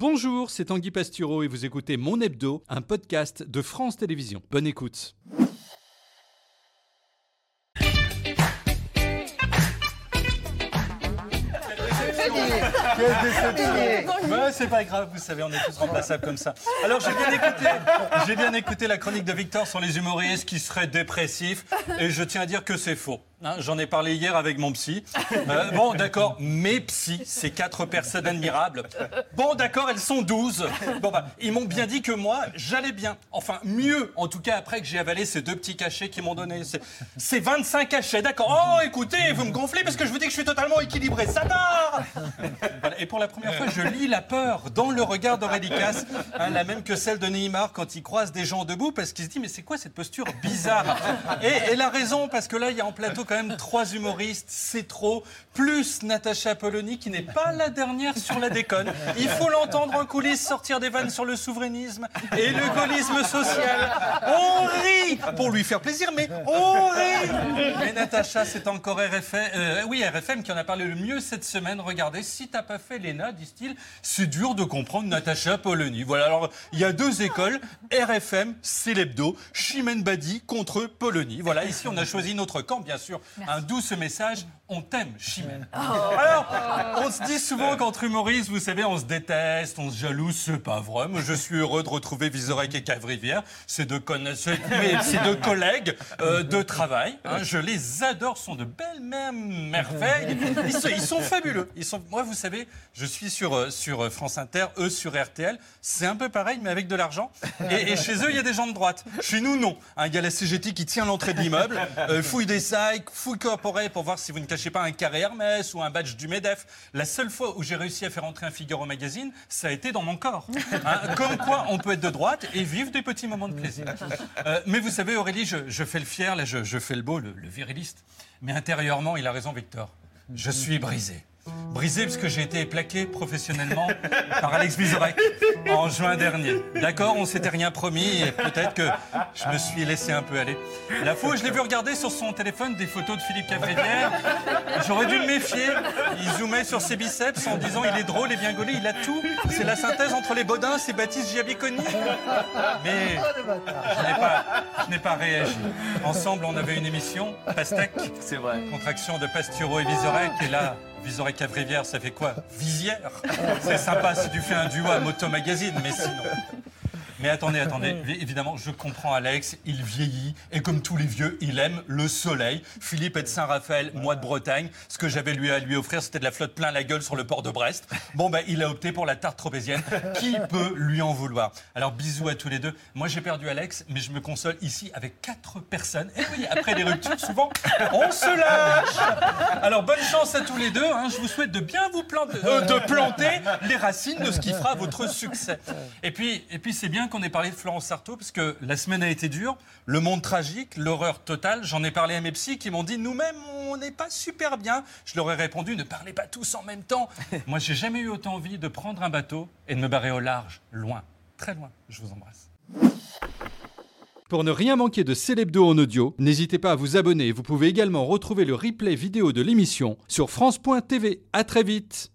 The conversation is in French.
Bonjour, c'est Tanguy Pastureau et vous écoutez Mon Hebdo, un podcast de France Télévisions. Bonne écoute. C'est pas grave, vous savez, on est tous remplaçables comme ça. Alors j'ai bien écouté, j'ai bien écouté la chronique de Victor sur les humoristes qui seraient dépressifs, et je tiens à dire que c'est faux. Hein, J'en ai parlé hier avec mon psy. Euh, bon, d'accord, mes psys, c'est quatre personnes admirables. Bon, d'accord, elles sont douze. Bon, bah, ils m'ont bien dit que moi, j'allais bien. Enfin, mieux, en tout cas, après que j'ai avalé ces deux petits cachets qu'ils m'ont donnés. C'est 25 cachets, d'accord. Oh, écoutez, vous me gonflez parce que je vous dis que je suis totalement équilibré. Ça part Et pour la première fois, je lis la peur dans le regard d'Aurélie hein, la même que celle de Neymar quand il croise des gens debout, parce qu'il se dit, mais c'est quoi cette posture bizarre? Et elle a raison, parce que là, il y a en plateau quand même trois humoristes, c'est trop, plus Natacha Polony, qui n'est pas la dernière sur la déconne. Il faut l'entendre en coulisses sortir des vannes sur le souverainisme et le gaullisme social. On rit pour lui faire plaisir, mais on rit Mais Natacha, c'est encore RFM, euh, oui, RFM qui en a parlé le mieux cette semaine. Regardez, si t'as pas fait l'ENA, disent-ils, c'est dur de comprendre Natacha Polony. Voilà, alors il y a deux écoles, RFM, c'est l'hebdo, Chimène Badi contre Polony. Voilà, ici on a choisi notre camp, bien sûr. Un douce message, on t'aime, Chimène. Alors, on se dit souvent qu'entre humoristes, vous savez, on se déteste, on se jalouse, c'est pas vrai. Moi, je suis heureux de retrouver Vizorek et Cavrivière, ces deux, conna- ces- deux collègues euh, de travail. hein. je les adore, sont de belles merveilles. Ils sont, ils sont fabuleux. Ils sont, moi, vous savez, je suis sur, euh, euh, France Inter, eux sur RTL. C'est un peu pareil, mais avec de l'argent. Et, chez eux, il y a des gens de droite. Chez nous, non. Hein, Il y a la CGT qui tient l'entrée de l'immeuble, euh, fouille des sacs, fouille corporée pour voir si vous ne cachez pas un carré Hermès ou un badge du MEDEF. La seule fois où j'ai réussi à faire entrer un Figaro magazine, ça a été dans mon corps. Hein, comme quoi, on peut être de droite et vivre des petits moments de plaisir. Mais vous savez, Aurélie, je, fais le fier, là, je, fais le beau, le viriliste. Mais intérieurement, il a raison, Victor. Je suis brisé. Brisé parce que j'ai été plaqué professionnellement par Alex Vizorek en juin dernier. D'accord, on s'était rien promis et peut-être que je me suis laissé un peu aller. La fois je l'ai vu regarder sur son téléphone des photos de Philippe Cavrivière, j'aurais dû me méfier. Il zoomait sur ses biceps en disant il est drôle et bien gaulé, il a tout. C'est la synthèse entre les Baudins et Baptiste Giabiconi. Mais je n'ai pas, je n'ai pas réagi. Ensemble, on avait une émission, Pastèque. C'est vrai. Contraction de Pastureau et Vizorek. Et là, Vizorek Cavrivière, ça fait quoi? Visière? C'est sympa si tu fais un duo à Moto Magazine, mais sinon. Mais attendez, attendez. Évidemment, je comprends Alex, il vieillit et comme tous les vieux, il aime le soleil. Philippe est de Saint-Raphaël, moi de Bretagne. Ce que j'avais lui à lui offrir, c'était de la flotte plein la gueule sur le port de Brest. Bon, ben, il a opté pour la tarte tropézienne. Qui peut lui en vouloir? Alors, bisous à tous les deux. Moi, j'ai perdu Alex, mais je me console ici avec quatre personnes. Et oui, après les ruptures, souvent, on se lâche. Alors, bonne chance à tous les deux. hein. Je vous souhaite de bien vous planter, euh, de planter les racines de ce qui fera votre succès. Et puis, et puis c'est bien qu'on ait parlé de Florence Artaud, parce que la semaine a été dure, le monde tragique, l'horreur totale. J'en ai parlé à mes psys qui m'ont dit nous-mêmes, on n'est pas super bien. Je leur ai répondu ne parlez pas tous en même temps. Moi, j'ai jamais eu autant envie de prendre un bateau et de me barrer au large, loin, très loin. Je vous embrasse. Pour ne rien manquer de Célébdo en audio, n'hésitez pas à vous abonner. Vous pouvez également retrouver le replay vidéo de l'émission sur France.tv. À très vite